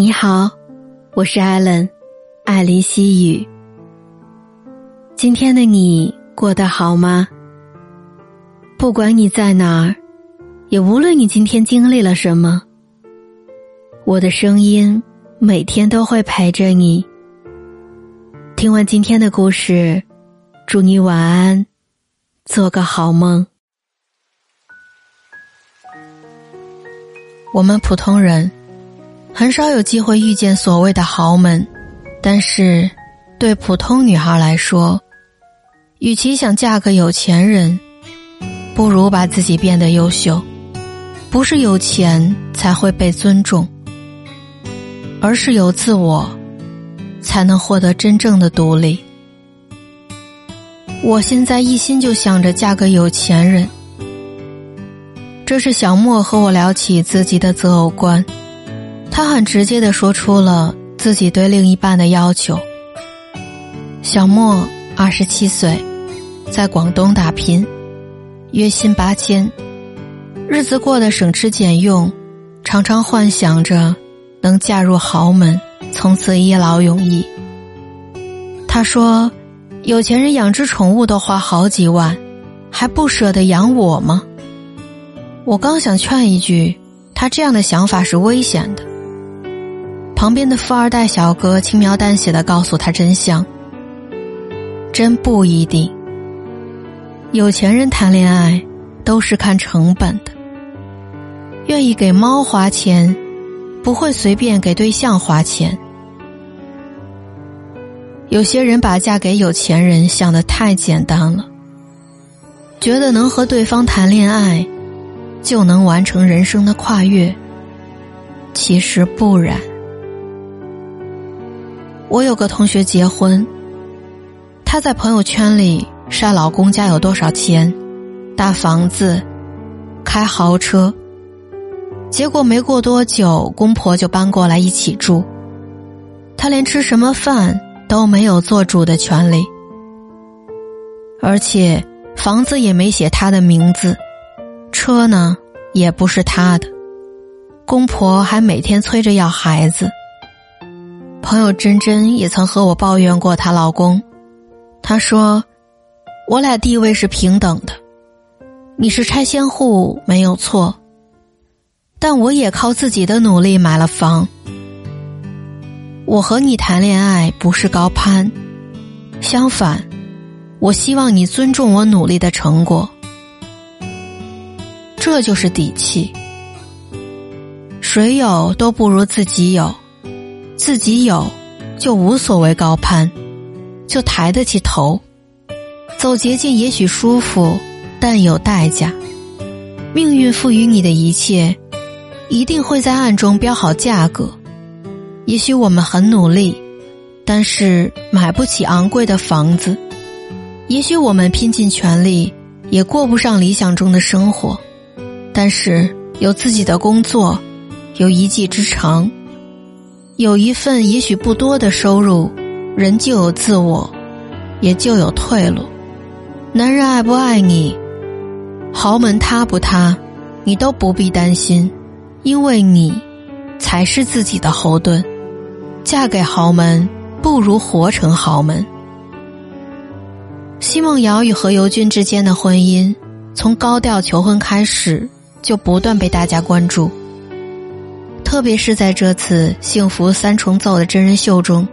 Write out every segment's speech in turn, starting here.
你好，我是艾伦，爱丽西语。今天的你过得好吗？不管你在哪儿，也无论你今天经历了什么，我的声音每天都会陪着你。听完今天的故事，祝你晚安，做个好梦。我们普通人。很少有机会遇见所谓的豪门，但是，对普通女孩来说，与其想嫁个有钱人，不如把自己变得优秀。不是有钱才会被尊重，而是有自我，才能获得真正的独立。我现在一心就想着嫁个有钱人。这是小莫和我聊起自己的择偶观。他很直接的说出了自己对另一半的要求。小莫二十七岁，在广东打拼，月薪八千，日子过得省吃俭用，常常幻想着能嫁入豪门，从此一劳永逸。他说：“有钱人养只宠物都花好几万，还不舍得养我吗？”我刚想劝一句，他这样的想法是危险的。旁边的富二代小哥轻描淡写的告诉他真相：真不一定。有钱人谈恋爱都是看成本的，愿意给猫花钱，不会随便给对象花钱。有些人把嫁给有钱人想的太简单了，觉得能和对方谈恋爱，就能完成人生的跨越。其实不然。我有个同学结婚，她在朋友圈里晒老公家有多少钱，大房子，开豪车。结果没过多久，公婆就搬过来一起住，她连吃什么饭都没有做主的权利，而且房子也没写她的名字，车呢也不是她的，公婆还每天催着要孩子。朋友珍珍也曾和我抱怨过她老公，她说：“我俩地位是平等的，你是拆迁户没有错，但我也靠自己的努力买了房。我和你谈恋爱不是高攀，相反，我希望你尊重我努力的成果，这就是底气。谁有都不如自己有。”自己有，就无所谓高攀，就抬得起头。走捷径也许舒服，但有代价。命运赋予你的一切，一定会在暗中标好价格。也许我们很努力，但是买不起昂贵的房子；也许我们拼尽全力，也过不上理想中的生活。但是有自己的工作，有一技之长。有一份也许不多的收入，人就有自我，也就有退路。男人爱不爱你，豪门塌不塌，你都不必担心，因为你才是自己的后盾。嫁给豪门不如活成豪门。奚梦瑶与何猷君之间的婚姻，从高调求婚开始，就不断被大家关注。特别是在这次幸福三重奏的真人秀中，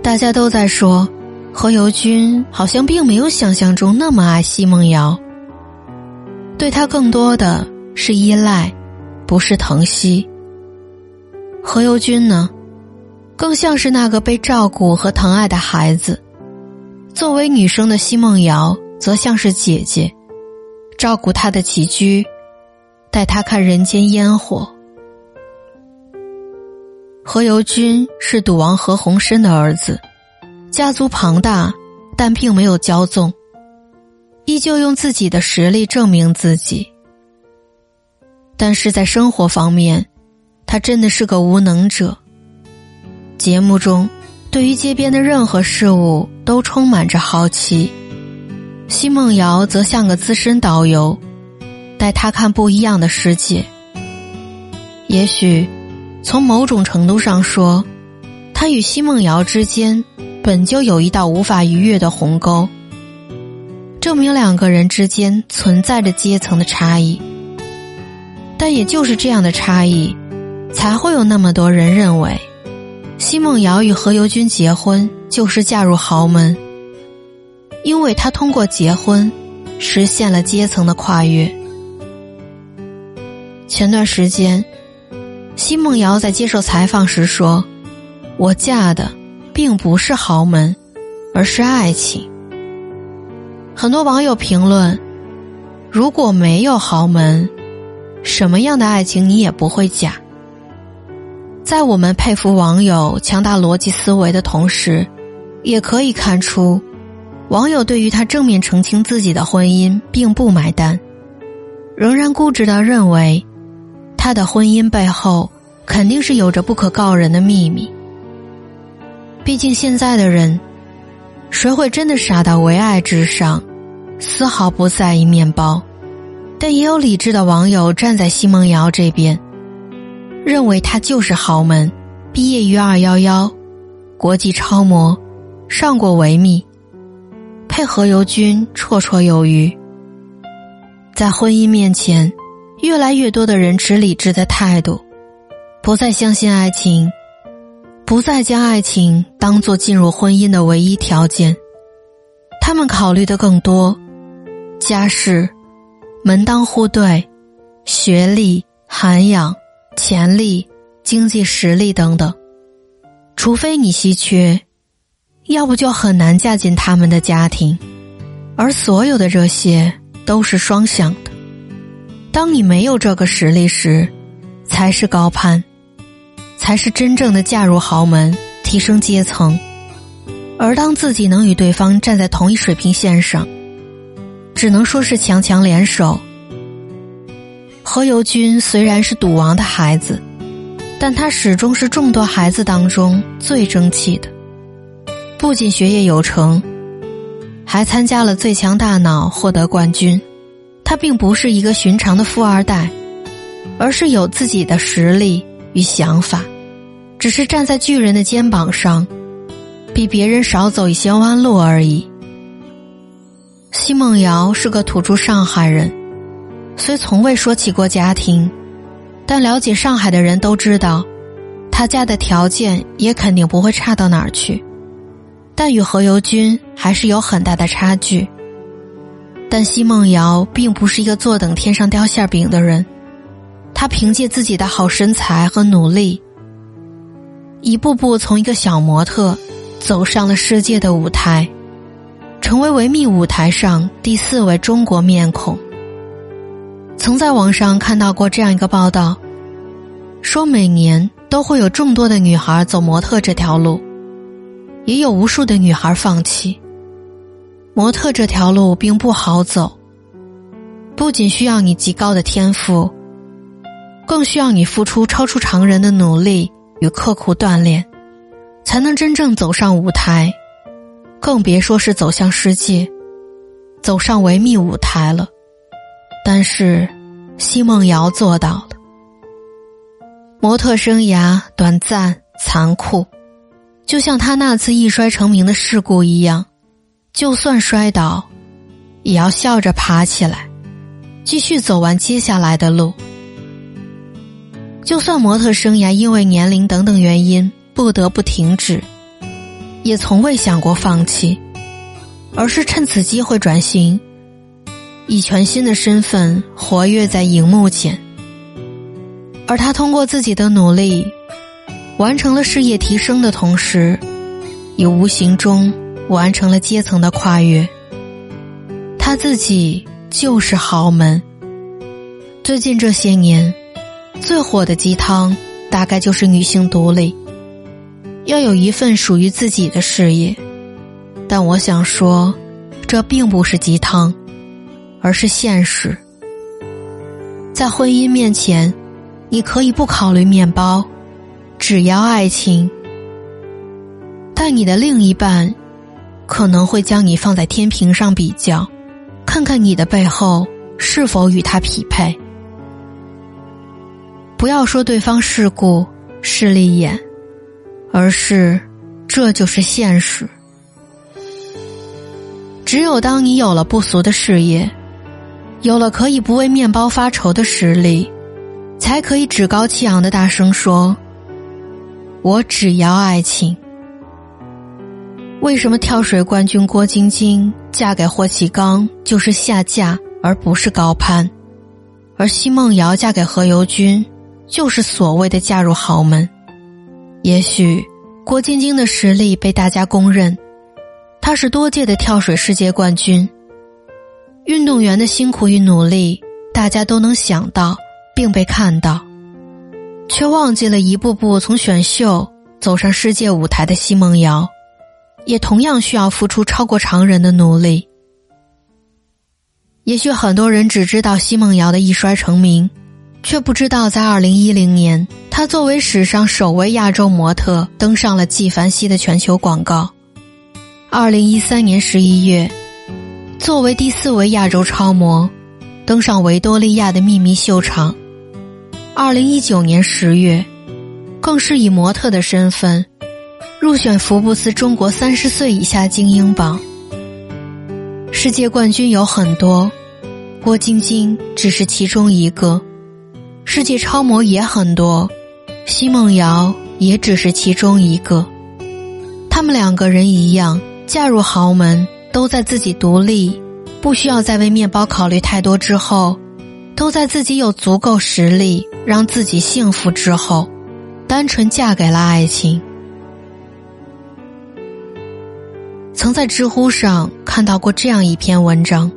大家都在说何猷君好像并没有想象中那么爱奚梦瑶，对他更多的是依赖，不是疼惜。何猷君呢，更像是那个被照顾和疼爱的孩子，作为女生的奚梦瑶则像是姐姐，照顾他的起居，带他看人间烟火。何猷君是赌王何鸿燊的儿子，家族庞大，但并没有骄纵，依旧用自己的实力证明自己。但是在生活方面，他真的是个无能者。节目中，对于街边的任何事物都充满着好奇，奚梦瑶则像个资深导游，带他看不一样的世界。也许。从某种程度上说，他与奚梦瑶之间本就有一道无法逾越的鸿沟，证明两个人之间存在着阶层的差异。但也就是这样的差异，才会有那么多人认为，奚梦瑶与何猷君结婚就是嫁入豪门，因为他通过结婚，实现了阶层的跨越。前段时间，奚梦瑶在接受采访时说：“我嫁的并不是豪门，而是爱情。”很多网友评论：“如果没有豪门。”什么样的爱情你也不会嫁。在我们佩服网友强大逻辑思维的同时，也可以看出，网友对于他正面澄清自己的婚姻并不买单，仍然固执的认为，他的婚姻背后肯定是有着不可告人的秘密。毕竟现在的人，谁会真的傻到唯爱至上，丝毫不在意面包？但也有理智的网友站在奚梦瑶这边，认为她就是豪门，毕业于二幺幺，国际超模，上过维密，配何猷君绰绰有余。在婚姻面前，越来越多的人持理智的态度，不再相信爱情，不再将爱情当做进入婚姻的唯一条件，他们考虑的更多，家世。门当户对、学历、涵养、潜力、经济实力等等，除非你稀缺，要不就很难嫁进他们的家庭。而所有的这些都是双向的。当你没有这个实力时，才是高攀，才是真正的嫁入豪门、提升阶层。而当自己能与对方站在同一水平线上。只能说是强强联手。何猷君虽然是赌王的孩子，但他始终是众多孩子当中最争气的。不仅学业有成，还参加了《最强大脑》获得冠军。他并不是一个寻常的富二代，而是有自己的实力与想法，只是站在巨人的肩膀上，比别人少走一些弯路而已。奚梦瑶是个土著上海人，虽从未说起过家庭，但了解上海的人都知道，他家的条件也肯定不会差到哪儿去。但与何猷君还是有很大的差距。但奚梦瑶并不是一个坐等天上掉馅饼的人，她凭借自己的好身材和努力，一步步从一个小模特走上了世界的舞台。成为维密舞台上第四位中国面孔。曾在网上看到过这样一个报道，说每年都会有众多的女孩走模特这条路，也有无数的女孩放弃。模特这条路并不好走，不仅需要你极高的天赋，更需要你付出超出常人的努力与刻苦锻炼，才能真正走上舞台。更别说是走向世界，走上维密舞台了。但是，奚梦瑶做到了。模特生涯短暂残酷，就像她那次一摔成名的事故一样，就算摔倒，也要笑着爬起来，继续走完接下来的路。就算模特生涯因为年龄等等原因不得不停止。也从未想过放弃，而是趁此机会转型，以全新的身份活跃在荧幕前。而他通过自己的努力，完成了事业提升的同时，也无形中完成了阶层的跨越。他自己就是豪门。最近这些年，最火的鸡汤大概就是女性独立。要有一份属于自己的事业，但我想说，这并不是鸡汤，而是现实。在婚姻面前，你可以不考虑面包，只要爱情。但你的另一半，可能会将你放在天平上比较，看看你的背后是否与他匹配。不要说对方世故，势利眼，而是这就是现实。只有当你有了不俗的事业，有了可以不为面包发愁的实力，才可以趾高气扬的大声说：“我只要爱情。”为什么跳水冠军郭晶晶嫁给霍启刚就是下嫁而不是高攀，而奚梦瑶嫁给何猷君就是所谓的嫁入豪门？也许郭晶晶的实力被大家公认，她是多届的跳水世界冠军。运动员的辛苦与努力，大家都能想到并被看到，却忘记了一步步从选秀走上世界舞台的奚梦瑶。也同样需要付出超过常人的努力。也许很多人只知道奚梦瑶的一摔成名，却不知道在二零一零年，她作为史上首位亚洲模特登上了纪梵希的全球广告。二零一三年十一月，作为第四位亚洲超模，登上维多利亚的秘密秀场。二零一九年十月，更是以模特的身份。入选福布斯中国三十岁以下精英榜。世界冠军有很多，郭晶晶只是其中一个；世界超模也很多，奚梦瑶也只是其中一个。他们两个人一样，嫁入豪门，都在自己独立，不需要再为面包考虑太多之后，都在自己有足够实力让自己幸福之后，单纯嫁给了爱情。曾在知乎上看到过这样一篇文章，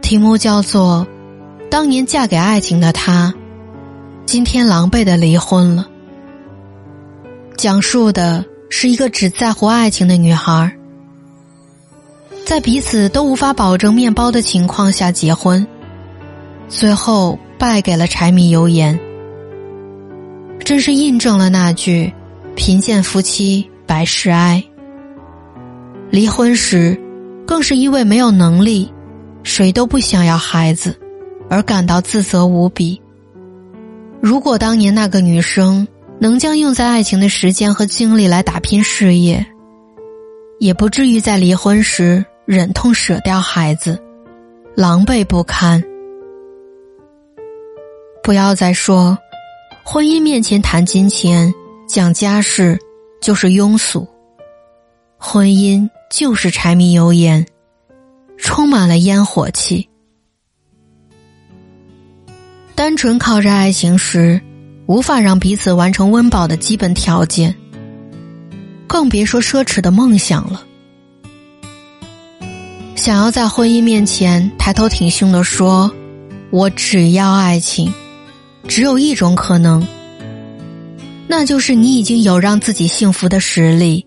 题目叫做《当年嫁给爱情的她，今天狼狈的离婚了》。讲述的是一个只在乎爱情的女孩，在彼此都无法保证面包的情况下结婚，最后败给了柴米油盐。真是印证了那句“贫贱夫妻百事哀”。离婚时，更是因为没有能力，谁都不想要孩子，而感到自责无比。如果当年那个女生能将用在爱情的时间和精力来打拼事业，也不至于在离婚时忍痛舍掉孩子，狼狈不堪。不要再说，婚姻面前谈金钱、讲家事就是庸俗。婚姻。就是柴米油盐，充满了烟火气。单纯靠着爱情时，无法让彼此完成温饱的基本条件，更别说奢侈的梦想了。想要在婚姻面前抬头挺胸的说“我只要爱情”，只有一种可能，那就是你已经有让自己幸福的实力。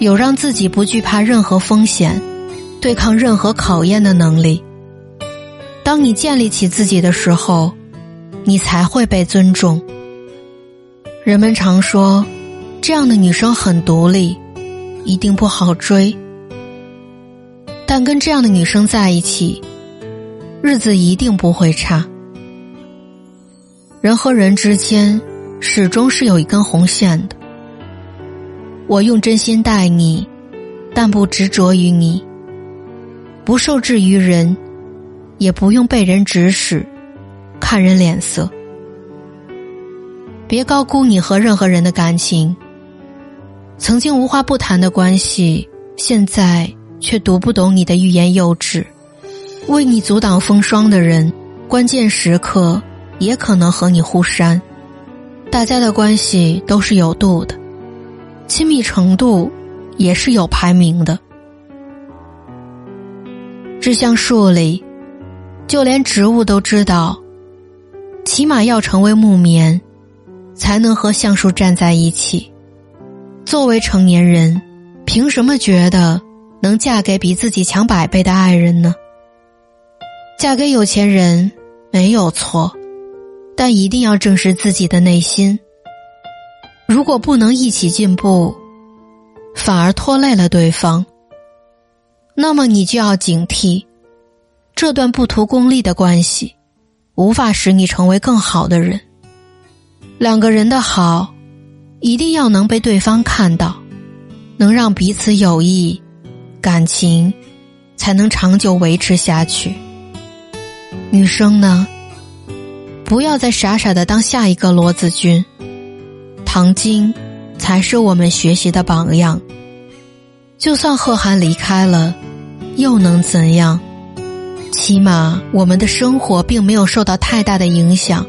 有让自己不惧怕任何风险、对抗任何考验的能力。当你建立起自己的时候，你才会被尊重。人们常说，这样的女生很独立，一定不好追。但跟这样的女生在一起，日子一定不会差。人和人之间，始终是有一根红线的。我用真心待你，但不执着于你；不受制于人，也不用被人指使、看人脸色。别高估你和任何人的感情。曾经无话不谈的关系，现在却读不懂你的欲言又止。为你阻挡风霜的人，关键时刻也可能和你互删。大家的关系都是有度的。亲密程度也是有排名的。这橡树里，就连植物都知道，起码要成为木棉，才能和橡树站在一起。作为成年人，凭什么觉得能嫁给比自己强百倍的爱人呢？嫁给有钱人没有错，但一定要正视自己的内心。如果不能一起进步，反而拖累了对方，那么你就要警惕，这段不图功利的关系，无法使你成为更好的人。两个人的好，一定要能被对方看到，能让彼此有益，感情才能长久维持下去。女生呢，不要再傻傻的当下一个罗子君，唐晶才是我们学习的榜样。就算贺涵离开了，又能怎样？起码我们的生活并没有受到太大的影响，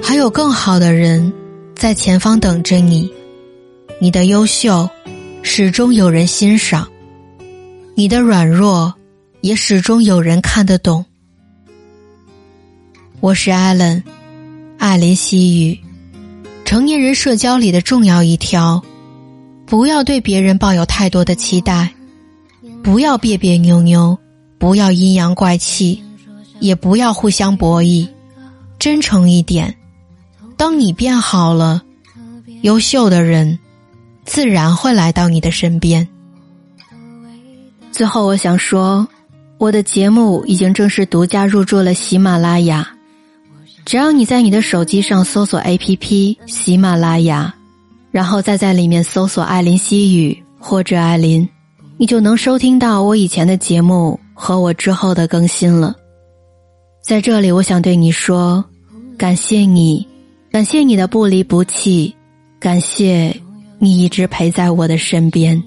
还有更好的人在前方等着你。你的优秀，始终有人欣赏；你的软弱，也始终有人看得懂。我是艾伦，艾琳西语。成年人社交里的重要一条。不要对别人抱有太多的期待，不要别别扭扭，不要阴阳怪气，也不要互相博弈，真诚一点。当你变好了，优秀的人自然会来到你的身边。最后，我想说，我的节目已经正式独家入驻了喜马拉雅，只要你在你的手机上搜索 APP 喜马拉雅。然后再在里面搜索“艾琳西语”或者“艾琳”，你就能收听到我以前的节目和我之后的更新了。在这里，我想对你说，感谢你，感谢你的不离不弃，感谢你一直陪在我的身边。